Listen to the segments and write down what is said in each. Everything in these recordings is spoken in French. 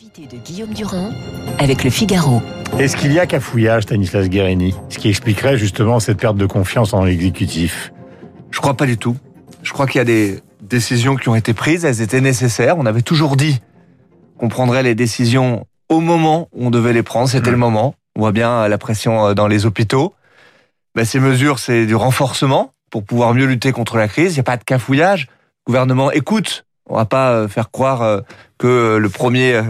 L'invité de Guillaume Durand avec le Figaro. Est-ce qu'il y a cafouillage, Stanislas Guérini? Ce qui expliquerait justement cette perte de confiance en l'exécutif Je crois pas du tout. Je crois qu'il y a des décisions qui ont été prises, elles étaient nécessaires. On avait toujours dit qu'on prendrait les décisions au moment où on devait les prendre, c'était le moment. On voit bien la pression euh, dans les hôpitaux. Ben, ces mesures, c'est du renforcement pour pouvoir mieux lutter contre la crise. Il n'y a pas de cafouillage. Le gouvernement écoute. On va pas euh, faire croire euh, que le premier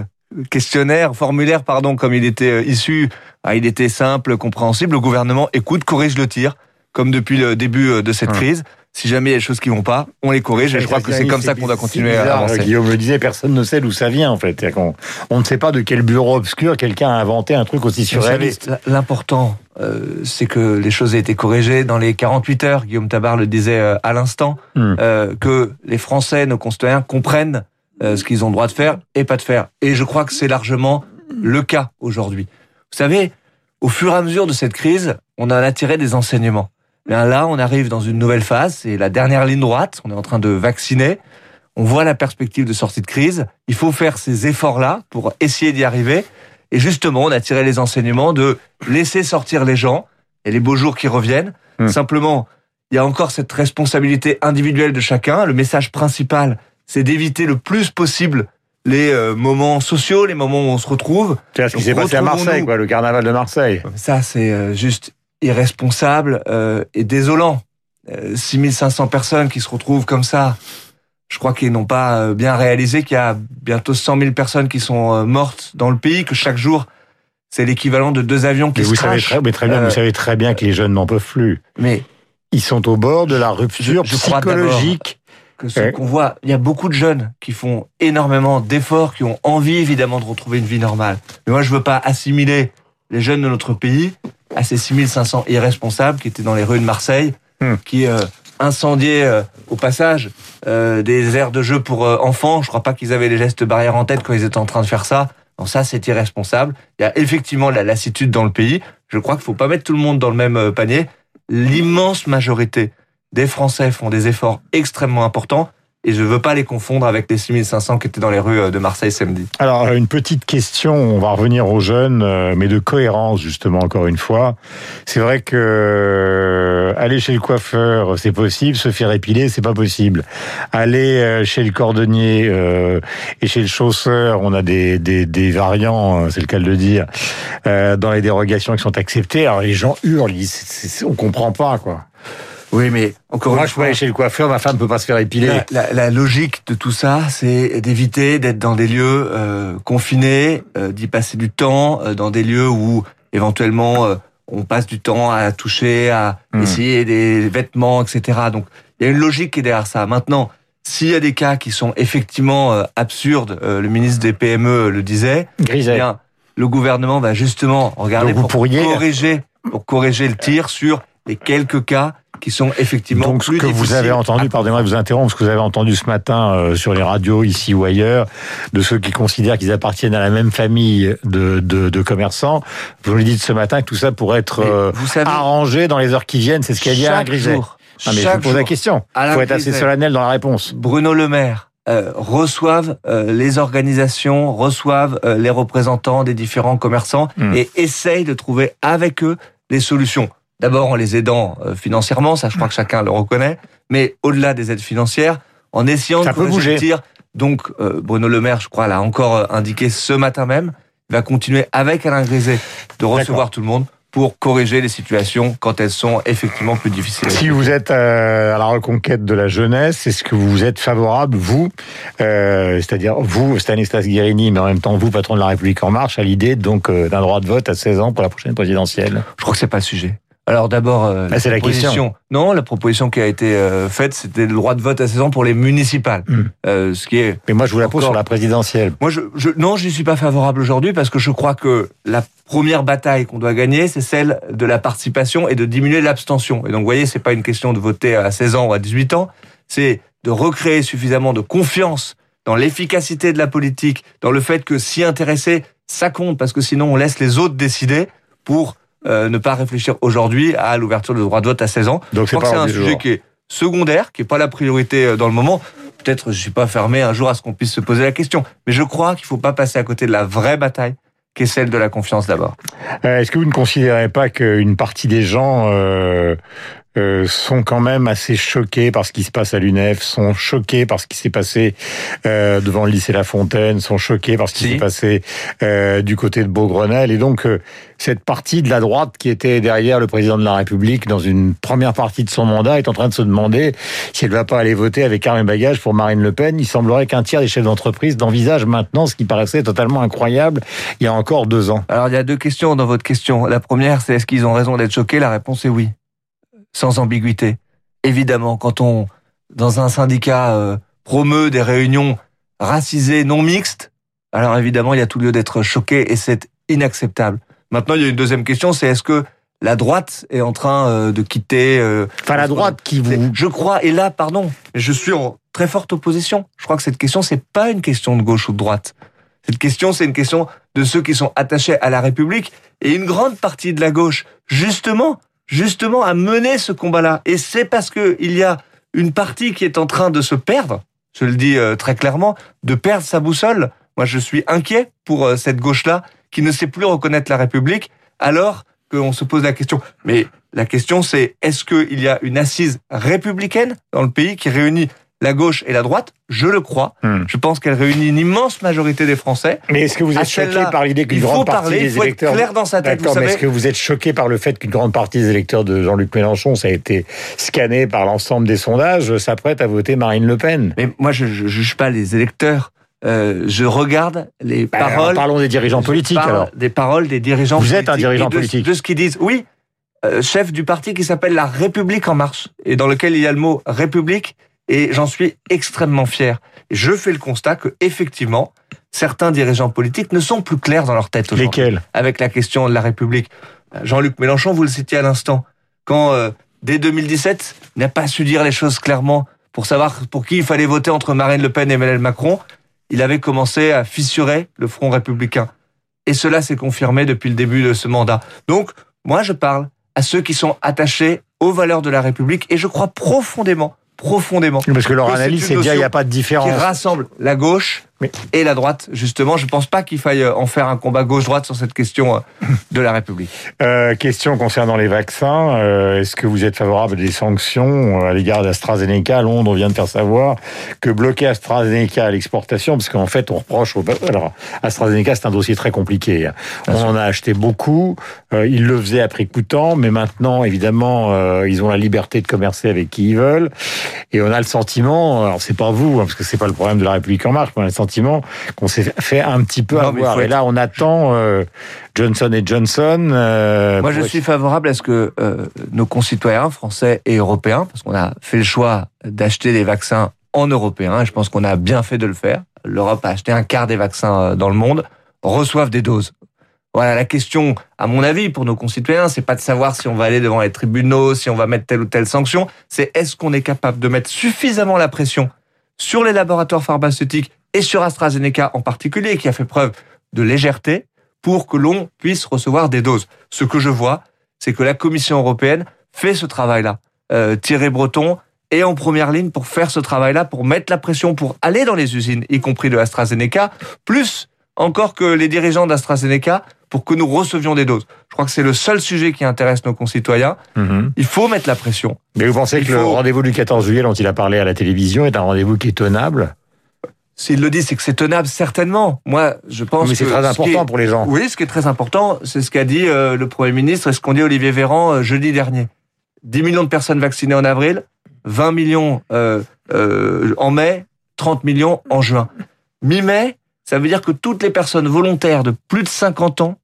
questionnaire, formulaire, pardon, comme il était issu, ah, il était simple, compréhensible. Le gouvernement écoute, corrige le tir, comme depuis le début de cette crise. Si jamais il y a des choses qui vont pas, on les corrige. Et je crois que c'est comme ça qu'on doit continuer à avancer. Guillaume le disait, personne ne sait d'où ça vient en fait. On, on ne sait pas de quel bureau obscur quelqu'un a inventé un truc aussi surréaliste. L'important, euh, c'est que les choses aient été corrigées dans les 48 heures. Guillaume Tabar le disait euh, à l'instant, euh, que les Français, nos concitoyens, comprennent euh, ce qu'ils ont le droit de faire et pas de faire. Et je crois que c'est largement le cas aujourd'hui. Vous savez, au fur et à mesure de cette crise, on a attiré des enseignements. Bien là, on arrive dans une nouvelle phase, c'est la dernière ligne droite, on est en train de vacciner, on voit la perspective de sortie de crise, il faut faire ces efforts-là pour essayer d'y arriver. Et justement, on a tiré les enseignements de laisser sortir les gens et les beaux jours qui reviennent. Hmm. Simplement, il y a encore cette responsabilité individuelle de chacun. Le message principal, c'est d'éviter le plus possible les euh, moments sociaux, les moments où on se retrouve. C'est ce qui s'est passé à Marseille, quoi, le carnaval de Marseille. Ça, c'est euh, juste irresponsable euh, et désolant. 6500 euh, personnes qui se retrouvent comme ça, je crois qu'ils n'ont pas euh, bien réalisé qu'il y a bientôt 100 000 personnes qui sont mortes dans le pays, que chaque jour, c'est l'équivalent de deux avions qui mais se vous savez très, mais très bien, Vous savez très bien que les jeunes n'en peuvent plus. Mais ils sont au bord de la rupture je, psychologique. Que ce qu'on voit, il y a beaucoup de jeunes qui font énormément d'efforts, qui ont envie évidemment de retrouver une vie normale. Mais moi, je veux pas assimiler les jeunes de notre pays à ces 6500 irresponsables qui étaient dans les rues de Marseille, hmm. qui euh, incendiaient euh, au passage euh, des aires de jeu pour euh, enfants. Je crois pas qu'ils avaient les gestes barrières en tête quand ils étaient en train de faire ça. Non, ça, c'est irresponsable. Il y a effectivement la lassitude dans le pays. Je crois qu'il faut pas mettre tout le monde dans le même panier. L'immense majorité des Français font des efforts extrêmement importants et je ne veux pas les confondre avec les 6500 qui étaient dans les rues euh, de Marseille samedi. Alors, une petite question, on va revenir aux jeunes, euh, mais de cohérence justement, encore une fois. C'est vrai que euh, aller chez le coiffeur, c'est possible, se faire épiler, c'est pas possible. Aller chez le cordonnier et chez le chausseur, on a des, des, des variants, c'est le cas de le dire, dans les dérogations qui sont acceptées. Alors les gens hurlent, on comprend pas, quoi. Oui, mais encore Moi, une je peux aller chez le coiffeur, ma femme peut pas se faire épiler. La, la, logique de tout ça, c'est d'éviter d'être dans des lieux euh, confinés, euh, d'y passer du temps, euh, dans des lieux où éventuellement euh, on passe du temps à toucher, à hmm. essayer des vêtements, etc. Donc, il y a une logique qui est derrière ça. Maintenant, s'il y a des cas qui sont effectivement absurdes, le ministre des PME le disait, eh bien, le gouvernement va justement regarder pour corriger, pour corriger le tir sur les quelques cas qui sont effectivement Donc, ce que vous avez entendu, pardonnez-moi de vous interrompre, ce que vous avez entendu ce matin euh, sur les radios ici ou ailleurs, de ceux qui considèrent qu'ils appartiennent à la même famille de, de, de commerçants, vous nous dites ce matin que tout ça pourrait être euh, arrangé dans les heures qui viennent, c'est ce qu'a dit Alain Griset. Non, mais je vous pose la question. Il faut être assez solennel dans la réponse. Bruno Le Maire, euh, reçoivent euh, les organisations, reçoivent euh, les représentants des différents commerçants hmm. et essayent de trouver avec eux des solutions. D'abord en les aidant euh, financièrement, ça je crois que chacun le reconnaît, mais au-delà des aides financières, en essayant ça de bouger. Donc euh, Bruno Le Maire, je crois, l'a encore euh, indiqué ce matin même, il va continuer avec Alain Griset de recevoir tout le monde pour corriger les situations quand elles sont effectivement plus difficiles. Si vous êtes à la reconquête de la jeunesse, est-ce que vous êtes favorable, vous, euh, c'est-à-dire vous, Stanislas Guérini, mais en même temps vous, patron de la République En Marche, à l'idée donc d'un droit de vote à 16 ans pour la prochaine présidentielle? Je crois que c'est pas le sujet. Alors d'abord, euh, ah, c'est la question. Non, la proposition qui a été euh, faite, c'était le droit de vote à 16 ans pour les municipales. Hmm. Euh, ce qui est. Mais moi, je vous la pose sur la présidentielle. Moi, je, je non, je n'y suis pas favorable aujourd'hui parce que je crois que la première bataille qu'on doit gagner, c'est celle de la participation et de diminuer l'abstention. Et donc, vous voyez, c'est pas une question de voter à 16 ans ou à 18 ans, c'est de recréer suffisamment de confiance dans l'efficacité de la politique, dans le fait que s'y intéresser, ça compte parce que sinon on laisse les autres décider pour euh, ne pas réfléchir aujourd'hui à l'ouverture du droit de vote à 16 ans. Donc c'est un sujet qui est secondaire, qui est pas la priorité euh, dans le moment. peut-être je suis pas fermé un jour à ce qu'on puisse se poser la question. Mais je crois qu'il faut pas passer à côté de la vraie bataille qui est celle de la confiance d'abord. Euh, est-ce que vous ne considérez pas qu'une partie des gens euh, euh, sont quand même assez choqués par ce qui se passe à l'UNEF, sont choqués par ce qui s'est passé euh, devant le lycée La Fontaine, sont choqués par ce qui s'est passé euh, du côté de Beaugrenelle. Et donc, euh, cette partie de la droite qui était derrière le président de la République dans une première partie de son mandat est en train de se demander si elle ne va pas aller voter avec armes et bagages pour Marine Le Pen. Il semblerait qu'un tiers des chefs d'entreprise d'envisage maintenant ce qui paraissait totalement incroyable il y a encore deux ans. Alors, il y a deux questions dans votre question. La première, c'est est-ce qu'ils ont raison d'être choqués? La réponse est oui sans ambiguïté. Évidemment, quand on, dans un syndicat, euh, promeut des réunions racisées, non mixtes, alors évidemment, il y a tout lieu d'être choqué et c'est inacceptable. Maintenant, il y a une deuxième question, c'est est-ce que la droite est en train euh, de quitter... Euh, enfin, la droite qui vous... Je crois, et là, pardon, je suis en très forte opposition. Je crois que cette question, c'est pas une question de gauche ou de droite. Cette question, c'est une question de ceux qui sont attachés à la République et une grande partie de la gauche, justement, justement à mener ce combat-là. Et c'est parce que il y a une partie qui est en train de se perdre, je le dis euh, très clairement, de perdre sa boussole. Moi, je suis inquiet pour euh, cette gauche-là qui ne sait plus reconnaître la République, alors qu'on se pose la question. Mais la question, c'est est-ce qu'il y a une assise républicaine dans le pays qui réunit la gauche et la droite, je le crois. Hmm. Je pense qu'elle réunit une immense majorité des Français. Mais est-ce que vous êtes choqué par l'idée qu'une grande partie des il faut électeurs... Être clair dans sa tête, mais est-ce que vous êtes choqué par le fait qu'une grande partie des électeurs de Jean-Luc Mélenchon, ça a été scanné par l'ensemble des sondages, s'apprête à voter Marine Le Pen? Mais moi, je ne juge pas les électeurs. Euh, je regarde les bah, paroles. parlons des dirigeants politiques alors. Des paroles des dirigeants. Vous êtes un dirigeant politique. De ce qu'ils disent. Oui, euh, chef du parti qui s'appelle La République en marche et dans lequel il y a le mot République et j'en suis extrêmement fier. Je fais le constat que effectivement, certains dirigeants politiques ne sont plus clairs dans leur tête aujourd'hui. Lesquels? Avec la question de la République. Jean-Luc Mélenchon, vous le citiez à l'instant, quand euh, dès 2017 n'a pas su dire les choses clairement pour savoir pour qui il fallait voter entre Marine Le Pen et Emmanuel Macron, il avait commencé à fissurer le front républicain. Et cela s'est confirmé depuis le début de ce mandat. Donc, moi, je parle à ceux qui sont attachés aux valeurs de la République et je crois profondément profondément. Parce que leur analyse, c'est dire il n'y a pas de différence. Qui rassemble la gauche et la droite, justement. Je ne pense pas qu'il faille euh, en faire un combat gauche-droite sur cette question euh, de la République. Euh, question concernant les vaccins. Euh, Est-ce que vous êtes favorable des sanctions à l'égard d'AstraZeneca? Londres vient de faire savoir que bloquer AstraZeneca à l'exportation, parce qu'en fait, on reproche... Au... Alors, AstraZeneca, c'est un dossier très compliqué. On en a acheté beaucoup. Euh, ils le faisaient à prix coûtant, mais maintenant, évidemment, ils ont la liberté de commercer avec qui ils veulent. Et on a le sentiment, alors c'est pas vous, hein, parce que c'est pas le problème de la République en marche, mais on a le sentiment qu'on s'est fait un petit peu avoir. Et là, on attend euh, Johnson et Johnson. Euh, Moi, je suis favorable à ce que euh, nos concitoyens français et européens, parce qu'on a fait le choix d'acheter des vaccins en européen, et je pense qu'on a bien fait de le faire. L'Europe a acheté un quart des vaccins dans le monde, reçoivent des doses. Voilà, la question, à mon avis, pour nos concitoyens, c'est pas de savoir si on va aller devant les tribunaux, si on va mettre telle ou telle sanction, c'est est-ce qu'on est capable de mettre suffisamment la pression sur les laboratoires pharmaceutiques et sur AstraZeneca en particulier, qui a fait preuve de légèreté pour que l'on puisse recevoir des doses. Ce que je vois, c'est que la Commission européenne fait ce travail-là. Euh, Thierry Breton est en première ligne pour faire ce travail-là, pour mettre la pression, pour aller dans les usines, y compris de AstraZeneca, plus encore que les dirigeants d'AstraZeneca, pour que nous recevions des doses. Je crois que c'est le seul sujet qui intéresse nos concitoyens. Mhm. Il faut mettre la pression. Mais vous pensez que le rendez-vous du 14 juillet dont il a parlé à la télévision est un rendez-vous qui est tenable? S'il le dit, c'est que c'est tenable, certainement. Moi, je pense Mais c'est très important pour les gens. Oui, ce qui est très important, c'est ce qu'a dit euh, le Premier ministre et ce qu'ont dit Olivier Véran euh, jeudi dernier. 10 millions de personnes vaccinées en avril, 20 millions euh, en mai, 30 millions en juin. Mi-mai, ça veut dire que toutes les personnes volontaires de plus de 50 ans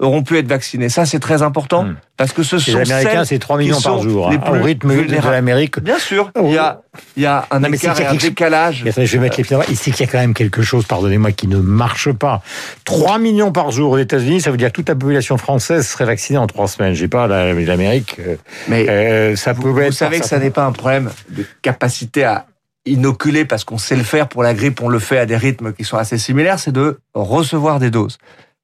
auront pu être vaccinés. Ça, c'est très important hmm. parce que ce sont les Américains, c'est 3 millions par jour. Hein, au rythme de l'Amérique. Bien sûr, il y a, il y a un écart et un décalage. je vais mettre les pieds Ici, qu'il y a quand même quelque chose, pardonnez-moi, qui ne marche pas. 3 millions par jour aux États-Unis, ça veut dire que toute la population française serait vaccinée en 3 semaines. J'ai pas l'Amérique. Euh, Mais euh, ça vous, vous savez que ça n'est pas un problème de capacité à inoculer parce qu'on sait le faire pour la grippe, on le fait à des rythmes qui sont assez similaires, c'est de recevoir des doses.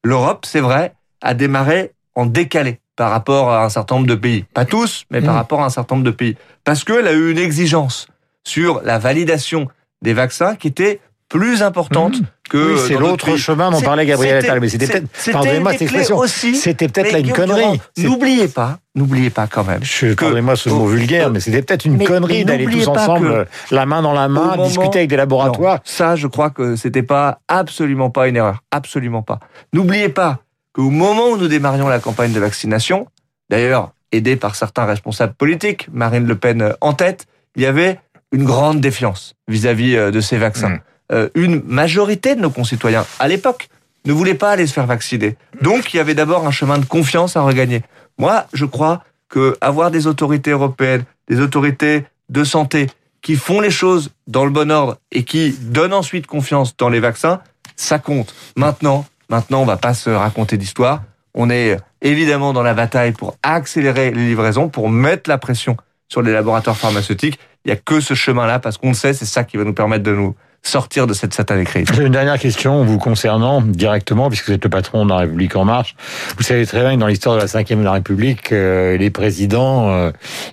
L'Europe, c'est vrai, a démarré en décalé par rapport à un certain nombre de pays. Pas tous, mais par mmh. rapport à un certain nombre de pays. Parce qu'elle a eu une exigence sur la validation des vaccins qui étaient plus importantes mmh. que. Oui, c'est l'autre chemin dont parlait Gabriel Attal. Mais c'était peut-être, pardonnez-moi cette expression, c'était peut-être là une connerie. N'oubliez pas, n'oubliez pas quand même. Pardonnez-moi ce mot vulgaire, mais c'était peut-être une connerie d'aller tous ensemble, la main dans la main, discuter avec des laboratoires. ça, je crois que c'était pas absolument pas une erreur, absolument pas. N'oubliez pas qu'au moment où nous démarrions la campagne de vaccination, d'ailleurs aidé par certains responsables politiques, Marine Le Pen en tête, il y avait une grande défiance vis-à-vis euh, de ces vaccins. Mm. Euh, une majorité de nos concitoyens, à l'époque, ne voulaient pas aller se faire vacciner. Donc, il y avait d'abord un chemin de confiance à regagner. Moi, je crois que avoir des autorités européennes, des autorités de santé qui font les choses dans le bon ordre et qui donnent ensuite confiance dans les vaccins, ça compte. Maintenant, maintenant, on va pas se raconter d'histoire. On est évidemment dans la bataille pour accélérer les livraisons, pour mettre la pression sur les laboratoires pharmaceutiques. Il n'y a que ce chemin-là parce qu'on le sait, c'est ça qui va nous permettre de nous sortir de cette satanée crise. J'ai une dernière question vous concernant directement, puisque vous êtes le patron de la République en marche. Vous savez très bien que dans l'histoire de la Ve de la République, euh, les présidents, euh,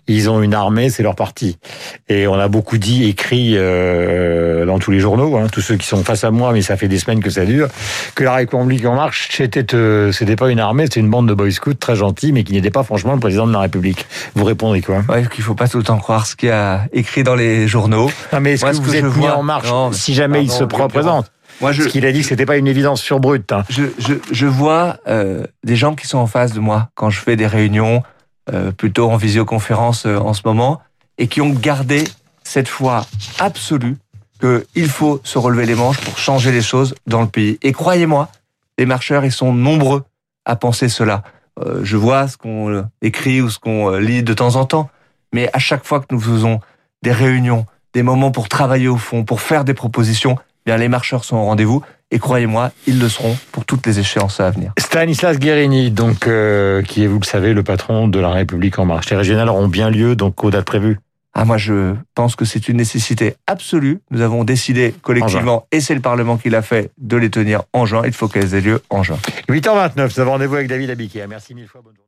ils ont une armée, c'est leur parti. Et on a beaucoup dit, écrit euh, dans tous les journaux, hein, tous ceux qui sont face à moi, mais ça fait des semaines que ça dure, que la République en marche, c'était c'était pas une armée, c'était une bande de boy scouts très gentils, mais qui n'était pas franchement le président de la République. Vous répondez quoi? Ouais, qu'il faut pas tout le temps croire ce qu'il y a écrit dans les journaux. Non, mais est-ce que vous êtes mis en marche si jamais il se représente. Moi, je, Ce qu'il a dit, c'était pas une évidence sur brute. Hein. Je, je, je, vois euh, des gens qui sont en face de moi quand je fais des réunions, euh, plutôt en visioconférence euh, en ce moment, et qui ont gardé cette foi absolue qu'il faut se relever les manches pour changer les choses dans le pays. Et croyez-moi, les marcheurs, ils sont nombreux à penser cela. Je vois ce qu'on écrit ou ce qu'on lit de temps en temps, mais à chaque fois que nous faisons des réunions, des moments pour travailler au fond, pour faire des propositions, eh bien les marcheurs sont au rendez-vous. Et croyez-moi, ils le seront pour toutes les échéances à venir. Stanislas Guérini, donc, euh, qui est, vous le savez, le patron de la République en marche. Les régionales auront bien lieu, donc, aux dates prévues ah, moi, je pense que c'est une nécessité absolue. Nous avons décidé collectivement, et c'est le Parlement qui l'a fait, de les tenir en juin. Il faut qu'elles aient lieu en juin. 8h29, nous avons rendez-vous avec David Abiquier. Merci mille fois. Bonne journée.